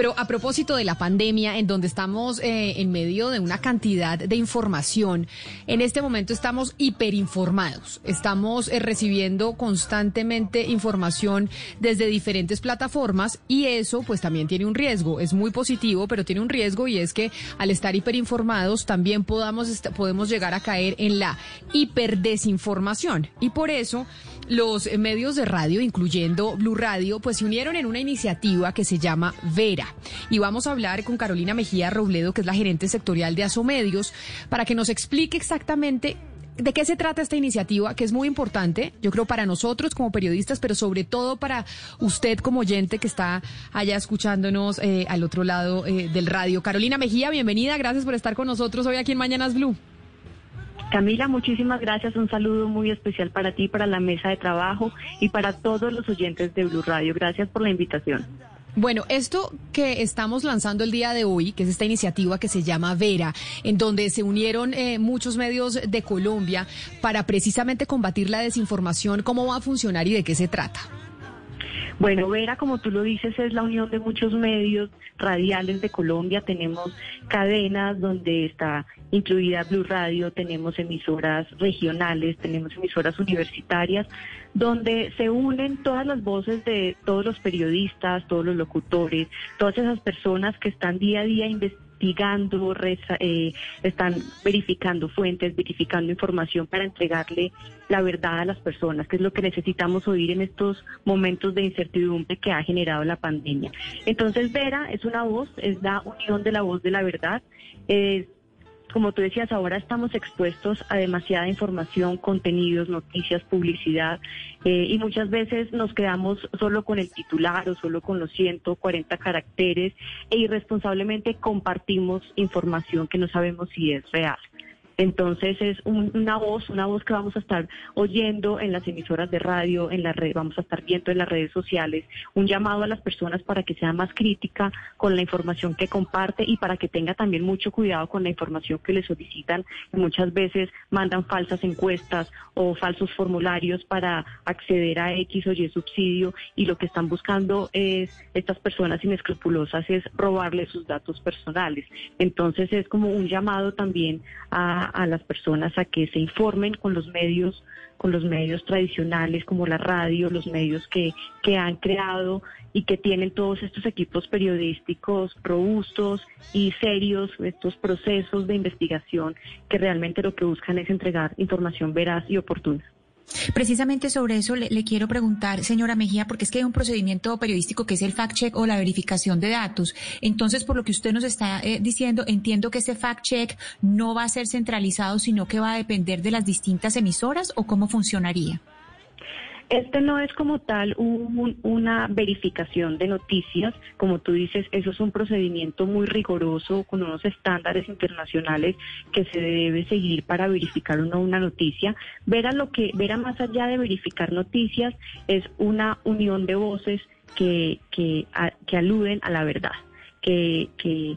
Pero a propósito de la pandemia, en donde estamos eh, en medio de una cantidad de información, en este momento estamos hiperinformados. Estamos eh, recibiendo constantemente información desde diferentes plataformas y eso pues también tiene un riesgo. Es muy positivo, pero tiene un riesgo y es que al estar hiperinformados también podamos podemos llegar a caer en la hiperdesinformación. Y por eso los medios de radio, incluyendo Blue Radio, pues se unieron en una iniciativa que se llama Vera. Y vamos a hablar con Carolina Mejía Robledo, que es la gerente sectorial de Asomedios, para que nos explique exactamente ¿De qué se trata esta iniciativa? Que es muy importante, yo creo, para nosotros como periodistas, pero sobre todo para usted como oyente que está allá escuchándonos eh, al otro lado eh, del radio. Carolina Mejía, bienvenida, gracias por estar con nosotros hoy aquí en Mañanas Blue. Camila, muchísimas gracias. Un saludo muy especial para ti, para la mesa de trabajo y para todos los oyentes de Blue Radio. Gracias por la invitación. Bueno, esto que estamos lanzando el día de hoy, que es esta iniciativa que se llama Vera, en donde se unieron eh, muchos medios de Colombia para precisamente combatir la desinformación, ¿cómo va a funcionar y de qué se trata? Bueno, Vera, como tú lo dices, es la unión de muchos medios radiales de Colombia. Tenemos cadenas donde está incluida Blue Radio, tenemos emisoras regionales, tenemos emisoras universitarias, donde se unen todas las voces de todos los periodistas, todos los locutores, todas esas personas que están día a día investigando investigando, eh, están verificando fuentes, verificando información para entregarle la verdad a las personas, que es lo que necesitamos oír en estos momentos de incertidumbre que ha generado la pandemia. Entonces, Vera es una voz, es la unión de la voz de la verdad. Como tú decías, ahora estamos expuestos a demasiada información, contenidos, noticias, publicidad, eh, y muchas veces nos quedamos solo con el titular o solo con los 140 caracteres e irresponsablemente compartimos información que no sabemos si es real. Entonces es una voz, una voz que vamos a estar oyendo en las emisoras de radio, en la red, vamos a estar viendo en las redes sociales, un llamado a las personas para que sea más crítica con la información que comparte y para que tenga también mucho cuidado con la información que le solicitan. Muchas veces mandan falsas encuestas o falsos formularios para acceder a X o Y subsidio y lo que están buscando es estas personas inescrupulosas es robarle sus datos personales. Entonces es como un llamado también a a las personas a que se informen con los medios, con los medios tradicionales como la radio, los medios que, que han creado y que tienen todos estos equipos periodísticos robustos y serios, estos procesos de investigación que realmente lo que buscan es entregar información veraz y oportuna. Precisamente sobre eso le, quiero preguntar, señora Mejía, porque es que hay un procedimiento periodístico que es el fact-check o la verificación de datos. Entonces, por lo que usted nos está eh, diciendo, entiendo que ese fact-check no va a ser centralizado, sino que va a depender de las distintas emisoras o cómo funcionaría. Este no es como tal una verificación de noticias, como tú dices, eso es un procedimiento muy riguroso con unos estándares internacionales que se debe seguir para verificar una, una noticia. Ver a lo que, ver a más allá de verificar noticias es una unión de voces que, que, que aluden a la verdad, que, que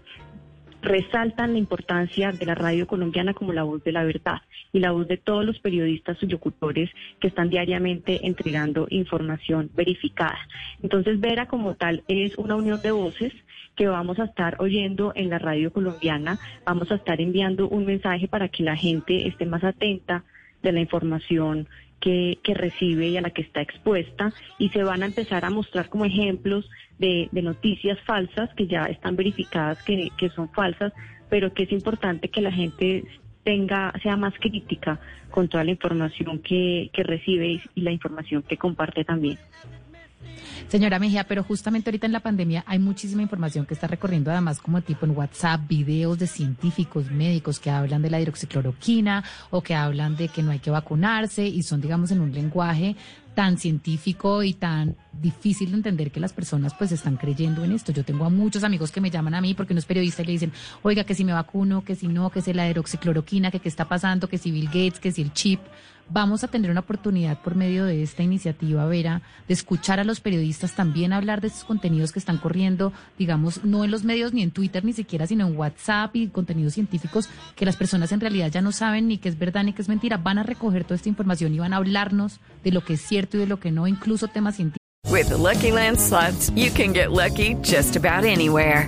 resaltan la importancia de la radio colombiana como la voz de la verdad y la voz de todos los periodistas y locutores que están diariamente entregando información verificada. Entonces, Vera como tal es una unión de voces que vamos a estar oyendo en la radio colombiana, vamos a estar enviando un mensaje para que la gente esté más atenta de la información que, recibe y a la que está expuesta y se van a empezar a mostrar como ejemplos de, noticias falsas que ya están verificadas que, que son falsas, pero que es importante que la gente tenga, sea más crítica con toda la información que, que recibe y la información que comparte también. Señora Mejía, pero justamente ahorita en la pandemia hay muchísima información que está recorriendo además como tipo en WhatsApp, videos de científicos, médicos que hablan de la hidroxicloroquina o que hablan de que no hay que vacunarse y son digamos en un lenguaje tan científico y tan difícil de entender que las personas pues están creyendo en esto. Yo tengo a muchos amigos que me llaman a mí porque uno es periodista y le dicen, oiga, que si me vacuno, que si no, que si la hidroxicloroquina, que qué está pasando, que si Bill Gates, que si el chip. Vamos a tener una oportunidad por medio de esta iniciativa, Vera, de escuchar a los periodistas también hablar de estos contenidos que están corriendo, digamos, no en los medios ni en Twitter ni siquiera, sino en WhatsApp y contenidos científicos que las personas en realidad ya no saben ni qué es verdad ni qué es mentira. Van a recoger toda esta información y van a hablarnos de lo que es cierto y de lo que no, incluso temas científicos. Lucky Land you can get lucky just about anywhere.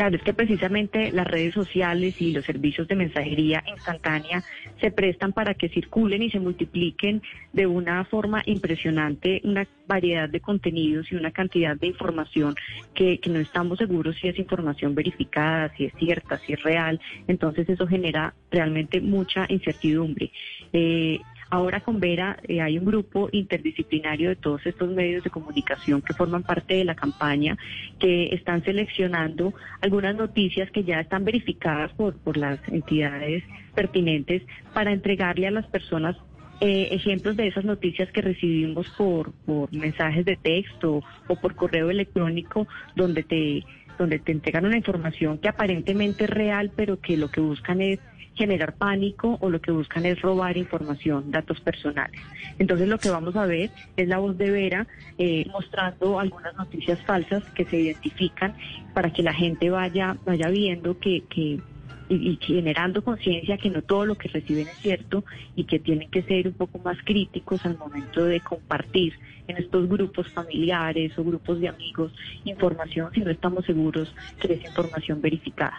Claro, es que precisamente las redes sociales y los servicios de mensajería instantánea se prestan para que circulen y se multipliquen de una forma impresionante una variedad de contenidos y una cantidad de información que, no estamos seguros si es información verificada, si es cierta, si es real. Entonces eso genera realmente mucha incertidumbre. Eh, Ahora con Vera eh, hay un grupo interdisciplinario de todos estos medios de comunicación que forman parte de la campaña, que están seleccionando algunas noticias que ya están verificadas por, por las entidades pertinentes para entregarle a las personas eh, ejemplos de esas noticias que recibimos por, por mensajes de texto o por correo electrónico donde te donde te entregan una información que aparentemente es real, pero que lo que buscan es generar pánico o lo que buscan es robar información, datos personales. Entonces lo que vamos a ver es la voz de Vera eh, mostrando algunas noticias falsas que se identifican para que la gente vaya, vaya viendo que, que y, generando conciencia que no todo lo que reciben es cierto y que tienen que ser un poco más críticos al momento de compartir en estos grupos familiares o grupos de amigos información si no estamos seguros que es información verificada.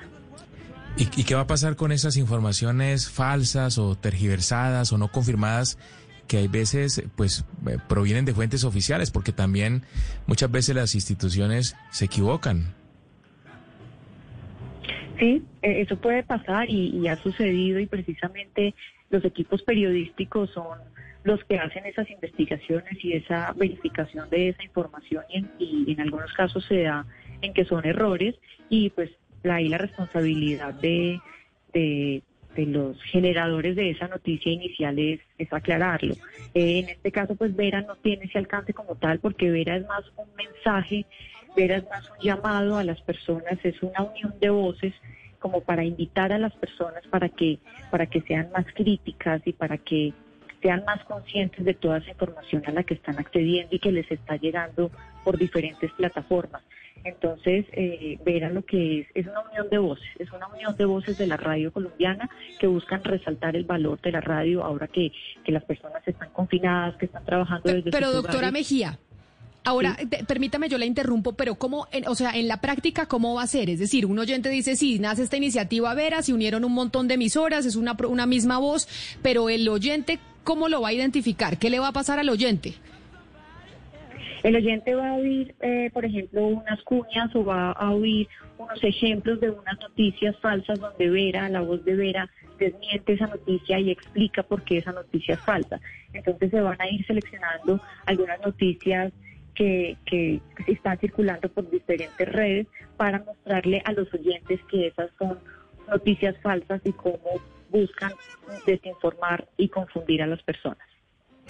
¿Y, qué va a pasar con esas informaciones falsas o tergiversadas o no confirmadas que hay veces pues eh, provienen de fuentes oficiales? Porque también muchas veces las instituciones se equivocan. Sí, e, eso puede pasar y, ha sucedido y precisamente los equipos periodísticos son los que hacen esas investigaciones y esa verificación de esa información y en, algunos casos se da en que son errores y pues ahí la responsabilidad de, de, los generadores de esa noticia inicial es, es aclararlo. Eh, en este caso, pues Vera no tiene ese alcance como tal, porque Vera es más un mensaje, Vera es más un llamado a las personas, es una unión de voces como para invitar a las personas para que, para que sean más críticas y para que sean más conscientes de toda esa información a la que están accediendo y que les está llegando por diferentes plataformas. Entonces, eh, verán lo que es, es una unión de voces, es una unión de voces de la radio colombiana que buscan resaltar el valor de la radio ahora que, que las personas están confinadas, que están trabajando desde Pero, doctora Mejía. Ahora, permítame, yo la interrumpo, pero ¿cómo, o sea, en la práctica, cómo va a ser? Es decir, un oyente dice, sí, nace esta iniciativa Vera, se unieron un montón de emisoras, es una, una misma voz, pero el oyente, ¿cómo lo va a identificar? ¿Qué le va a pasar al oyente? El oyente va a oír, eh, por ejemplo, unas cuñas o va a oír unos ejemplos de unas noticias falsas donde Vera, la voz de Vera, desmiente esa noticia y explica por qué esa noticia es falsa. Entonces se van a ir seleccionando algunas noticias que, que están circulando por diferentes redes para mostrarle a los oyentes que esas son noticias falsas y cómo buscan desinformar y confundir a las personas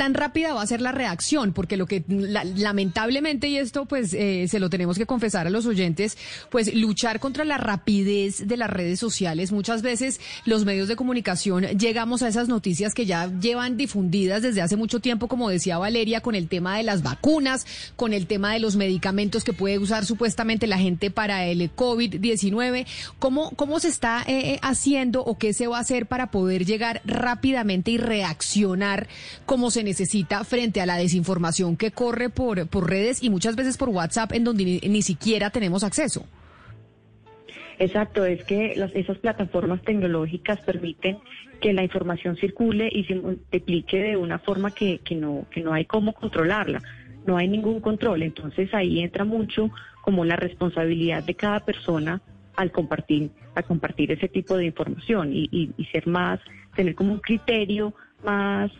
tan rápida va a ser la reacción, porque lo que lamentablemente, y esto pues eh, se lo tenemos que confesar a los oyentes, pues luchar contra la rapidez de las redes sociales, muchas veces los medios de comunicación llegamos a esas noticias que ya llevan difundidas desde hace mucho tiempo, como decía Valeria, con el tema de las vacunas, con el tema de los medicamentos que puede usar supuestamente la gente para el COVID-19. ¿Cómo, ¿Cómo se está eh, eh, haciendo o qué se va a hacer para poder llegar rápidamente y reaccionar como se necesita frente a la desinformación que corre por, por redes y muchas veces por WhatsApp en donde ni, siquiera tenemos acceso. Exacto, es que esas plataformas tecnológicas permiten que la información circule y se multiplique de una forma que, que, no, que no hay cómo controlarla. no hay ningún control. Entonces ahí entra mucho como la responsabilidad de cada persona al compartir, a compartir ese tipo de información y, y ser más, tener como un criterio más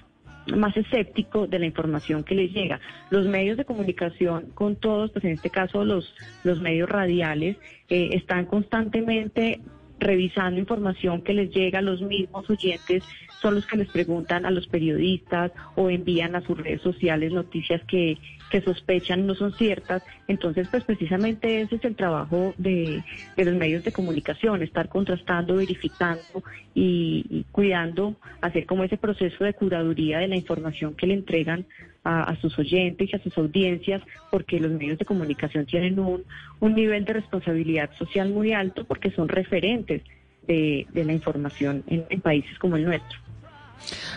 más escéptico de la información que les llega. Los medios de comunicación con todos, pues en este caso los, los medios radiales, eh, están constantemente revisando información que les llega a los mismos oyentes, son los que les preguntan a los periodistas o envían a sus redes sociales noticias que, que sospechan no son ciertas. Entonces, pues precisamente ese es el trabajo de, de los medios de comunicación, estar contrastando, verificando y, y, cuidando, hacer como ese proceso de curaduría de la información que le entregan a, a, sus oyentes y a sus audiencias, porque los medios de comunicación tienen un, un nivel de responsabilidad social muy alto porque son referentes de, de la información en, países como el nuestro.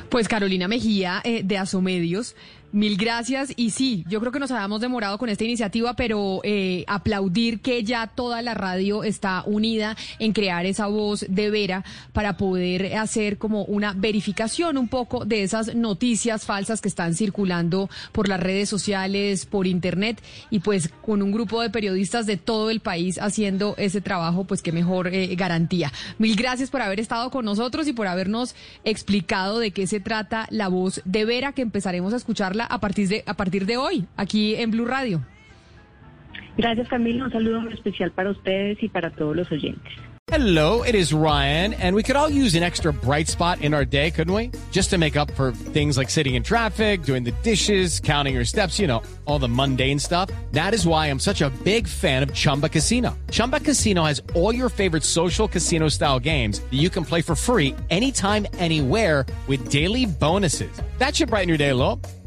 Pues Carolina Mejía eh, de Asomedios, mil gracias. Y sí, yo creo que nos habíamos demorado con esta iniciativa, pero eh, aplaudir que ya toda la radio está unida en crear esa voz de Vera para poder hacer como una verificación un poco de esas noticias falsas que están circulando por las redes sociales, por internet y pues con un grupo de periodistas de todo el país haciendo ese trabajo, pues qué mejor eh, garantía. Mil gracias por haber estado con nosotros y por habernos explicado de qué se trata la voz de Vera que empezaremos a escucharla a partir de, a partir de hoy, aquí en Blue Radio. Gracias, Camilo. Un saludo muy especial para ustedes y para todos los oyentes. Hello, it is Ryan, and we could all use an extra bright spot in our day, couldn't we? Just to make up for things like sitting in traffic, doing the dishes, counting your steps, you know, all the mundane stuff. That is why I'm such a big fan of Chumba Casino. Chumba Casino has all your favorite social casino style games that you can play for free anytime, anywhere with daily bonuses. That should brighten your day a little.